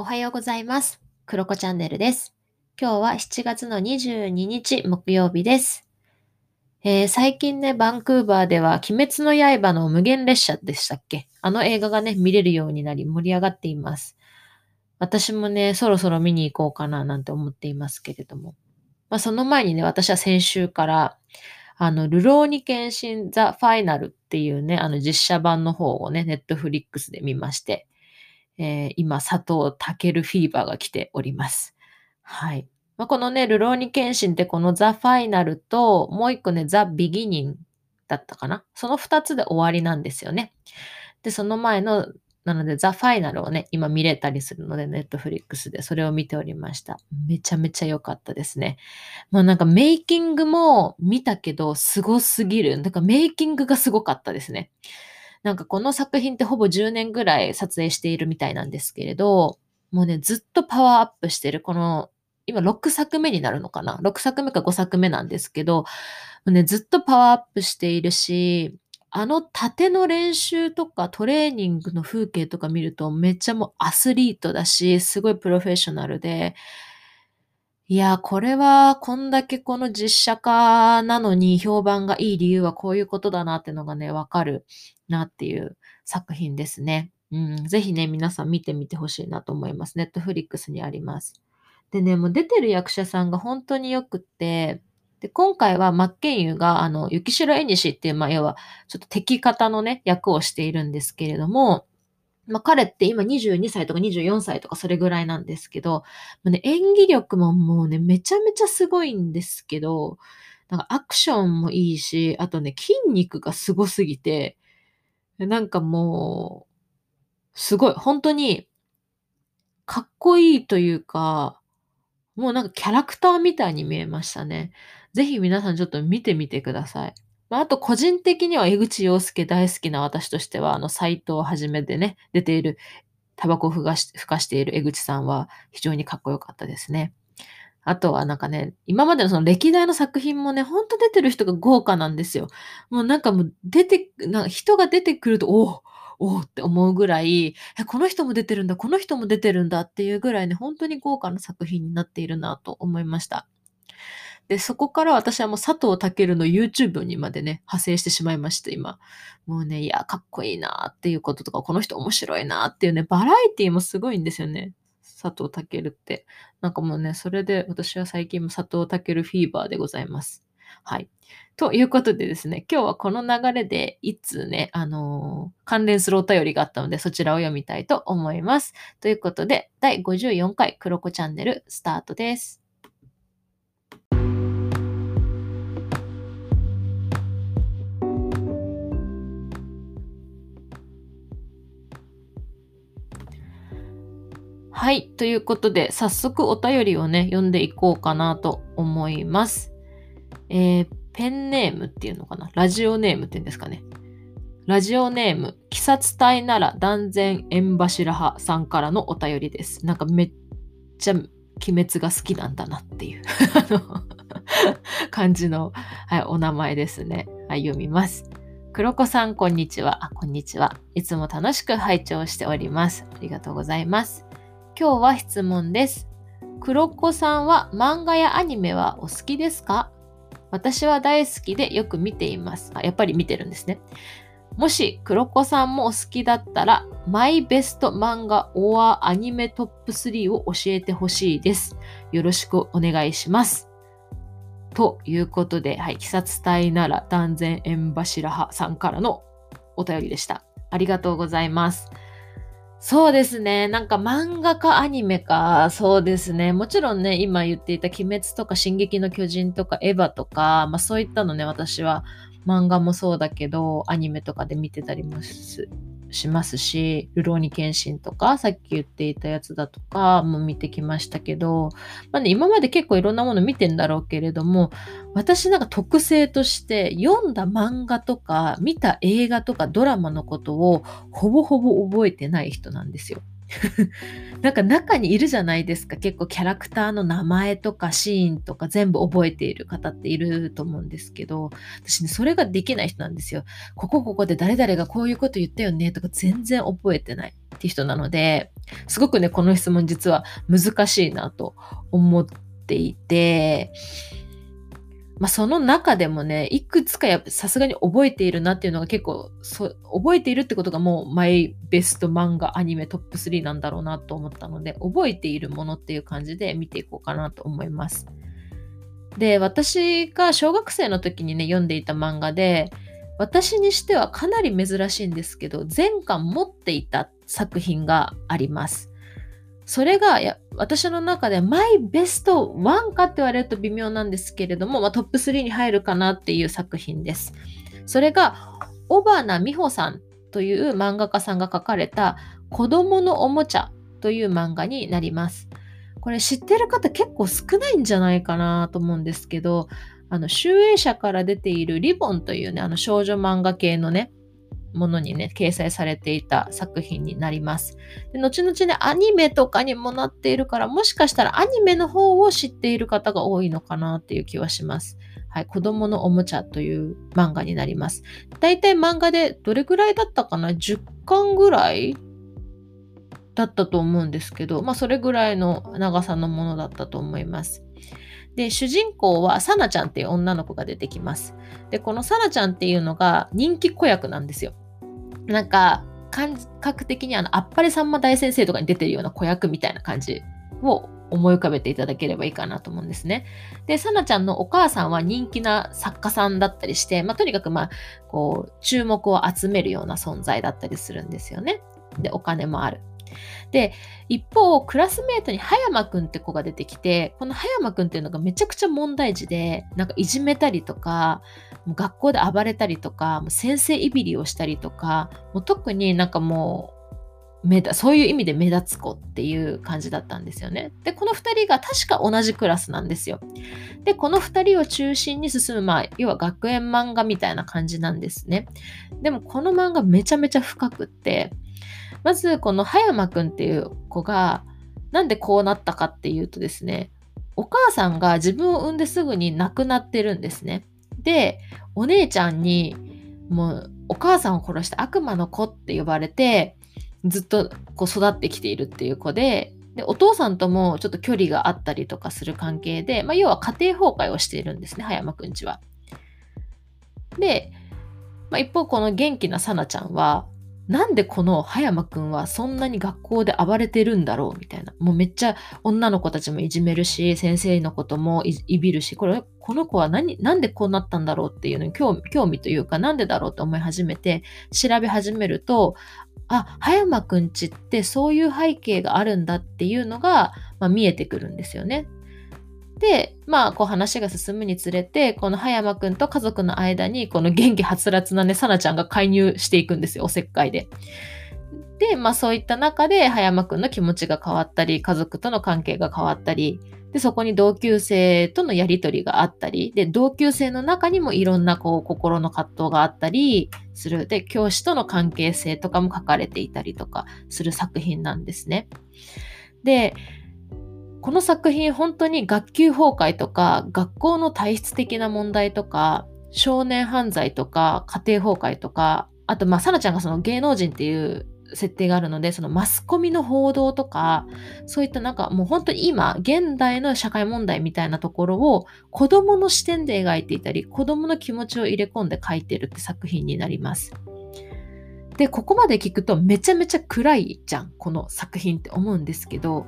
おはようございます。クロコチャンネルです。今日は7月の22日木曜日です。えー最近ね、バンクーバーでは鬼滅の刃の無限列車でしたっけ？あの映画がね、見れるようになり盛り上がっています。私もね、そろそろ見に行こうかななんて思っていますけれども。まあその前にね、私は先週から、あの、ルローニケンシンザ・ファイナルっていうね、あの実写版の方をね、ネットフリックスで見まして、えー今、佐藤健フィーバーが来ております。はい。まあ、このね、ルローニケンシンってこのザ・ファイナルと、もう一個ね、ザ・ビギニンだったかな。その二つで終わりなんですよね。で、その前の、なので、ザ・ファイナルをね、今見れたりするので、ネットフリックスでそれを見ておりました。めちゃめちゃ良かったですね。もうなんかメイキングも見たけど、すごすぎる。だからメイキングがすごかったですね。なんかこの作品ってほぼ10年ぐらい撮影しているみたいなんですけれど、もうね、ずっとパワーアップしてる、この、今6作目になるのかな ?6 作目か5作目なんですけど、もうね、ずっとパワーアップしているし、あの縦の練習とかトレーニングの風景とか見るとめっちゃもうアスリートだし、すごいプロフェッショナルで、いや、これはこんだけこの実写化なのに評判がいい理由はこういうことだなってのがね、わかるなっていう作品ですね。うん、ぜひね、皆さん見てみてほしいなと思います。ネットフリックスにあります。でね、もう出てる役者さんが本当によくって、で、今回は真剣佑が、あの、雪城絵西っていう、まあ、要は、ちょっと敵方のね、役をしているんですけれども、まあ、彼って今22歳とか24歳とかそれぐらいなんですけど、まあね、演技力ももうね、めちゃめちゃすごいんですけど、なんかアクションもいいし、あとね、筋肉がすごすぎて、なんかもう、すごい、本当に、かっこいいというか、もうなんかキャラクターみたいに見えましたね。ぜひ皆さんちょっと見てみてください。まあ、あと個人的には江口洋介大好きな私としては、あの、斎藤はじめでね、出ている、タバコをふかし、ふかしている江口さんは非常にかっこよかったですね。あとはなんかね、今までのその歴代の作品もね、ほんと出てる人が豪華なんですよ。もうなんかもう出て、なんか人が出てくると、おおおって思うぐらい、この人も出てるんだ、この人も出てるんだっていうぐらいね、本当に豪華な作品になっているなと思いました。で、そこから私はもう佐藤健の YouTube にまでね、派生してしまいまして、今。もうね、いや、かっこいいなっていうこととか、この人面白いなっていうね、バラエティもすごいんですよね。佐藤健って。なんかもうね、それで私は最近も佐藤健フィーバーでございます。はい。ということでですね、今日はこの流れで、いつね、あのー関連するお便りがあったので、そちらを読みたいと思います。ということで、第54回クロコチャンネルスタートです。はい。ということで、早速お便りをね、読んでいこうかなと思います。えー、ペンネームっていうのかな？ラジオネームっていうんですかね？ラジオネーム、鬼殺隊なら断然縁柱派さんからのお便りです。なんかめっちゃ鬼滅が好きなんだなっていう 感じの、はい、お名前ですね。はい、読みます。黒子さん、こんにちは。あ、こんにちは。いつも楽しく拝聴しております。ありがとうございます。今日は質問です。黒子さんは漫画やアニメはお好きですか？私は大好きでよく見ています。あ、やっぱり見てるんですね。もし黒子さんもお好きだったら、マイベスト漫画 or アニメトップ3を教えてほしいです。よろしくお願いします。ということで、はい、鬼殺隊なら断然縁柱派さんからのお便りでした。ありがとうございます。そうですね。なんか漫画かアニメか、そうですね。もちろんね、今言っていた鬼滅とか進撃の巨人とかエヴァとか、まあそういったのね、私は漫画もそうだけど、アニメとかで見てたりもすしますし、流浪に献身とか、さっき言っていたやつだとかも見てきましたけど、まあね、今まで結構いろんなもの見てんだろうけれども、私なんか特性として読んだ漫画とか見た映画とかドラマのことをほぼほぼ覚えてない人なんですよ。なんか中にいるじゃないですか結構キャラクターの名前とかシーンとか全部覚えている方っていると思うんですけど私ねそれができない人なんですよ。ここここで誰々がこういうこと言ったよねとか全然覚えてない。って人なので、すごくね、この質問実は難しいなと思っていて、まあ、その中でもね、いくつかやさすがに覚えているなっていうのが結構そ、覚えているってことがもうマイベスト漫画アニメトップ3なんだろうなと思ったので、覚えているものっていう感じで見ていこうかなと思います。で、私が小学生の時にね、読んでいた漫画で、私にしてはかなり珍しいんですけど、全巻持っていた作品があります。それがや私の中でマイベスト1かって言われると微妙なんですけれども、まあ、トップ3に入るかなっていう作品です。それが小花美穂さんという漫画家さんが書かれた子供のおもちゃという漫画になります。これ知ってる方結構少ないんじゃないかなと思うんですけど、あの、集英社から出ているリボンというね、あの少女漫画系のね、ものにね、掲載されていた作品になります。で後々ね、アニメとかにもなっているから、もしかしたらアニメの方を知っている方が多いのかなっていう気はします。はい、子供のおもちゃという漫画になります。だいたい漫画でどれぐらいだったかな ?10 巻ぐらいだったと思うんですけど、まあそれぐらいの長さのものだったと思います。で、主人公はサナちゃんっていう女の子が出てきます。で、このサナちゃんっていうのが人気子役なんですよ。なんか、感覚的にあの、あっぱれさんま大先生とかに出てるような子役みたいな感じを思い浮かべていただければいいかなと思うんですね。で、サナちゃんのお母さんは人気な作家さんだったりして、まあ、とにかくまあ、こう、注目を集めるような存在だったりするんですよね。で、お金もある。で、一方、クラスメートに葉山くんって子が出てきて、この葉山くんっていうのがめちゃくちゃ問題児で、なんかいじめたりとか、もう学校で暴れたりとか、もう先生いびりをしたりとか、もう特になんかもう、目だそういう意味で目立つ子っていう感じだったんですよね。で、この2人が確か同じクラスなんですよ。で、この2人を中心に進む、まあ、要は学園漫画みたいな感じなんですね。でも、この漫画めちゃめちゃ深くって、まずこの葉山くんっていう子がなんでこうなったかっていうとですねお母さんが自分を産んですぐに亡くなってるんですね。でお姉ちゃんにもうお母さんを殺した悪魔の子って呼ばれてずっとこう育ってきているっていう子ででお父さんともちょっと距離があったりとかする関係で、まあ、要は家庭崩壊をしているんですね葉山くんちは。で、まあ、一方この元気なさなちゃんはなんでこの葉山くんはそんなに学校で暴れてるんだろうみたいな。もうめっちゃ女の子たちもいじめるし、先生のこともいびるし、これ、この子は何、なんでこうなったんだろうっていうのに興味というか、なんでだろうと思い始めて、調べ始めると、あ、葉山くんちってそういう背景があるんだっていうのが、まあ、見えてくるんですよね。で、まあ、こう話が進むにつれて、この葉山くんと家族の間に、この元気はつらつなね、さなちゃんが介入していくんですよ、おせっかいで。で、まあそういった中で、葉山くんの気持ちが変わったり、家族との関係が変わったり、で、そこに同級生とのやりとりがあったり、で、同級生の中にもいろんなこう心の葛藤があったりする。で、教師との関係性とかも書かれていたりとかする作品なんですね。で、この作品本当に学級崩壊とか学校の体質的な問題とか少年犯罪とか家庭崩壊とかあとまあさなちゃんがその芸能人っていう設定があるのでそのマスコミの報道とかそういったなんかもう本当に今現代の社会問題みたいなところを子供の視点で描いていたり子供の気持ちを入れ込んで描いてるって作品になります。でここまで聞くとめちゃめちゃ暗いじゃんこの作品って思うんですけど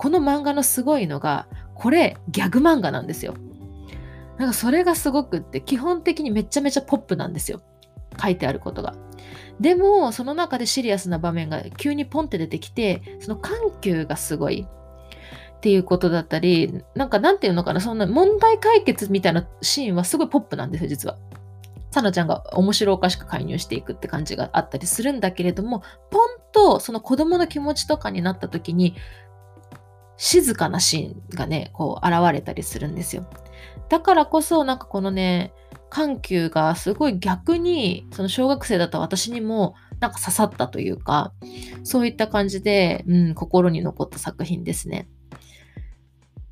この漫画のすごいのが、これギャグ漫画なんですよ。なんかそれがすごくって、基本的にめちゃめちゃポップなんですよ。書いてあることが。でも、その中でシリアスな場面が急にポンって出てきて、その緩急がすごいっていうことだったり、なんかなんていうのかな、そんな問題解決みたいなシーンはすごいポップなんですよ、実は。サナちゃんが面白おかしく介入していくって感じがあったりするんだけれども、ポンとその子供の気持ちとかになった時に、静かなシーンがね、こう現れたりするんですよ。だからこそ、なんかこのね、緩急がすごい逆に、その小学生だった私にもなんか刺さったというか、そういった感じで、うん、心に残った作品ですね。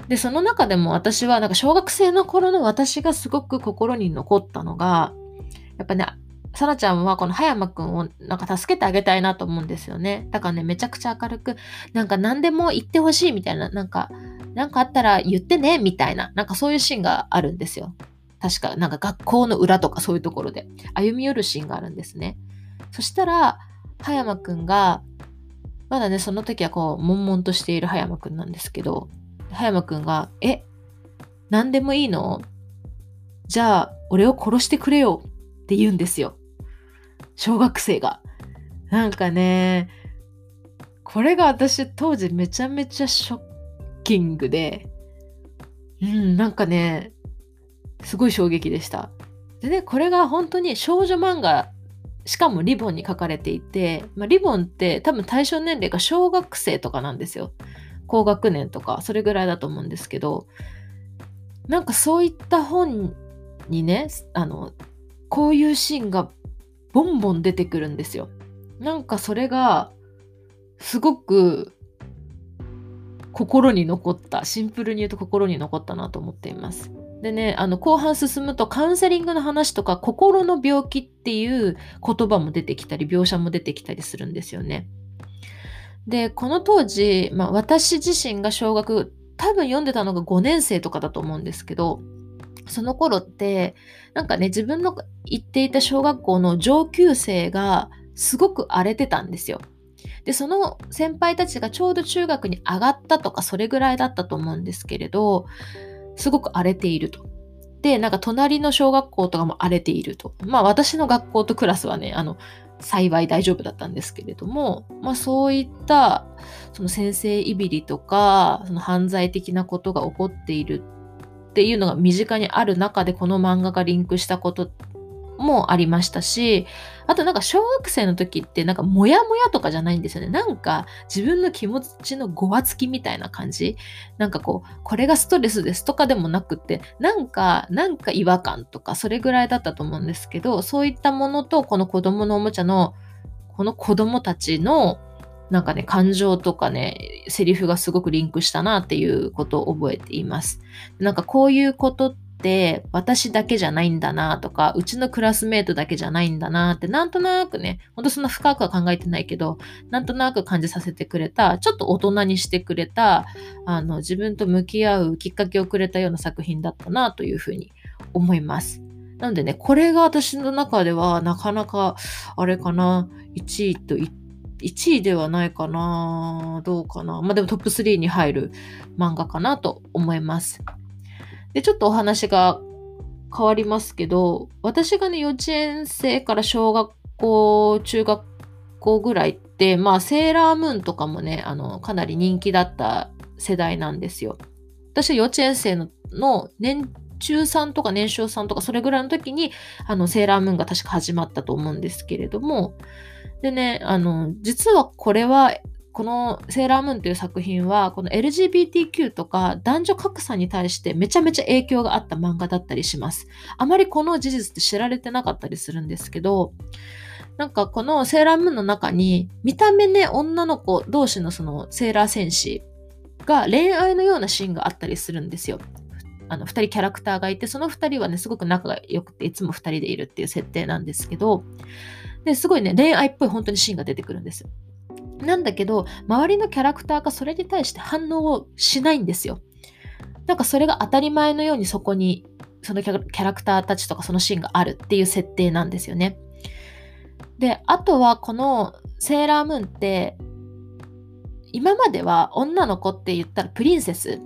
で、その中でも私は、なんか小学生の頃の私がすごく心に残ったのが、やっぱね、さなちゃんはこの葉山くんをなんか助けてあげたいなと思うんですよね。だからね、めちゃくちゃ明るく、なんか何でも言ってほしいみたいな、なんか、なんかあったら言ってね、みたいな、なんかそういうシーンがあるんですよ。確か、なんか学校の裏とかそういうところで歩み寄るシーンがあるんですね。そしたら、葉山くんが、まだね、その時はこう、悶々としている葉山くんなんですけど、葉山くんが、え、何でもいいの？じゃあ、俺を殺してくれよって言うんですよ。小学生が。なんかね、これが私当時めちゃめちゃショッキングで、うん、なんかね、すごい衝撃でした。でね、これが本当に少女漫画、しかもリボンに書かれていて、まあ、リボンって多分対象年齢が小学生とかなんですよ。高学年とか、それぐらいだと思うんですけど、なんかそういった本にね、あの、こういうシーンがボンボン出てくるんですよ。なんかそれが、すごく心に残った、シンプルに言うと心に残ったなと思っています。でね、あの後半進むとカウンセリングの話とか心の病気っていう言葉も出てきたり描写も出てきたりするんですよね。で、この当時、まあ、私自身が小学多分読んでたのが5年生とかだと思うんですけど、その頃って、なんかね、自分の行っていた小学校の上級生がすごく荒れてたんですよ。で、その先輩たちがちょうど中学に上がったとか、それぐらいだったと思うんですけれど、すごく荒れていると。で、なんか隣の小学校とかも荒れていると。まあ私の学校とクラスはね、あの、幸い大丈夫だったんですけれども、まあそういったその先生いびりとか、その犯罪的なことが起こっているっていうのが身近にある中でこの漫画がリンクしたこともありましたし、あとなんか小学生の時ってなんかモヤモヤとかじゃないんですよね。なんか自分の気持ちのごわつきみたいな感じ。なんかこう、これがストレスですとかでもなくって、なんか、なんか違和感とかそれぐらいだったと思うんですけど、そういったものとこの子供のおもちゃのこの子供たちのなんかね、感情とかね、セリフがすごくリンクしたなっていうことを覚えています。なんかこういうことって私だけじゃないんだなとか、うちのクラスメートだけじゃないんだなって、なんとなくね、ほんとそんな深くは考えてないけど、なんとなく感じさせてくれた、ちょっと大人にしてくれた、あの、自分と向き合うきっかけをくれたような作品だったなというふうに思います。なのでね、これが私の中ではなかなか、あれかな、1位と言って1位ではないかなどうかなまあでもトップ3に入る漫画かなと思います。で、ちょっとお話が変わりますけど、私がね、幼稚園生から小学校、中学校ぐらいって、まあ、セーラームーンとかもね、あの、かなり人気だった世代なんですよ。私は幼稚園生のの年中3とか年少3とかそれぐらいの時に、あの、セーラームーンが確か始まったと思うんですけれども、でね、あの、実はこれは、このセーラームーンという作品は、この LGBTQ とか男女格差に対してめちゃめちゃ影響があった漫画だったりします。あまりこの事実って知られてなかったりするんですけど、なんかこのセーラームーンの中に、見た目ね、女の子同士のそのセーラー戦士が恋愛のようなシーンがあったりするんですよ。あの、二人キャラクターがいて、その二人はね、すごく仲が良くて、いつも二人でいるっていう設定なんですけど、ですごいね、恋愛っぽい本当にシーンが出てくるんです。なんだけど、周りのキャラクターがそれに対して反応をしないんですよ。なんかそれが当たり前のようにそこに、そのキャラクターたちとかそのシーンがあるっていう設定なんですよね。で、あとはこのセーラームーンって、今までは女の子って言ったらプリンセス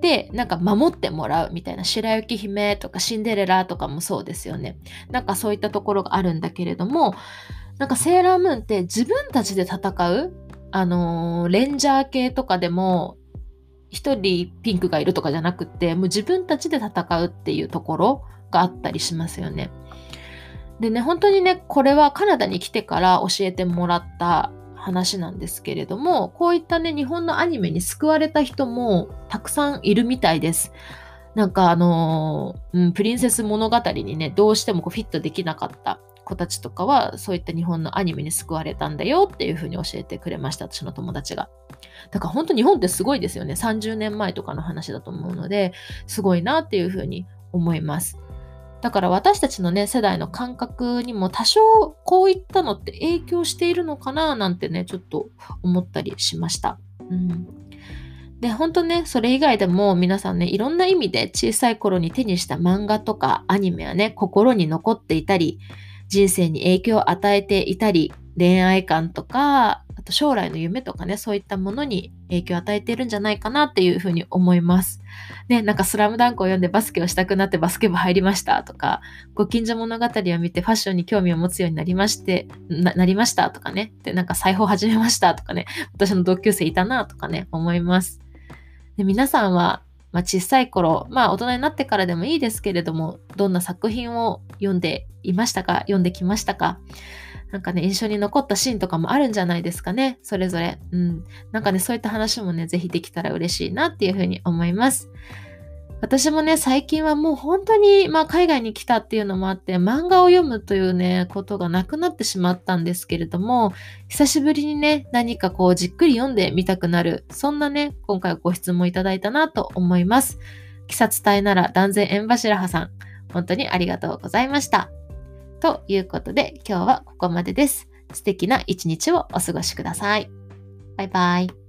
で、なんか守ってもらうみたいな、白雪姫とかシンデレラとかもそうですよね。なんかそういったところがあるんだけれども、なんかセーラームーンって自分たちで戦う、あのー、レンジャー系とかでも、一人ピンクがいるとかじゃなくて、もう自分たちで戦うっていうところがあったりしますよね。でね、本当にね、これはカナダに来てから教えてもらった話なんですけれども、こういったね、日本のアニメに救われた人もたくさんいるみたいです。なんかあのー、うん、プリンセス物語にね、どうしてもこうフィットできなかった子たちとかは、そういった日本のアニメに救われたんだよっていう風に教えてくれました、私の友達が。だから本当日本ってすごいですよね。30年前とかの話だと思うので、すごいなっていう風に思います。だから私たちのね、世代の感覚にも多少こういったのって影響しているのかななんてね、ちょっと思ったりしました。うん。で、本当ね、それ以外でも皆さんね、いろんな意味で小さい頃に手にした漫画とかアニメはね、心に残っていたり、人生に影響を与えていたり、恋愛観とか、と将来の夢とかね、そういったものに影響を与えているんじゃないかなっていうふうに思います。ね、なんかスラムダンクを読んでバスケをしたくなってバスケ部入りましたとか、ご近所物語を見てファッションに興味を持つようになりまして、ななりましたとかね、で、なんか裁縫始めましたとかね、私の同級生いたなとかね、思います。で皆さんはまあ、小さい頃、まあ大人になってからでもいいですけれども、どんな作品を読んでいましたか読んできましたか？なんかね、印象に残ったシーンとかもあるんじゃないですかね。それぞれ。うん。なんかね、そういった話もね、ぜひできたら嬉しいなっていうふうに思います。私もね、最近はもう本当に、まあ海外に来たっていうのもあって、漫画を読むというね、ことがなくなってしまったんですけれども、久しぶりにね、何かこうじっくり読んでみたくなる、そんなね、今回ご質問いただいたなと思います。季節隊なら断然縁柱派さん、本当にありがとうございました。ということで、今日はここまでです。素敵な一日をお過ごしください。バイバイ。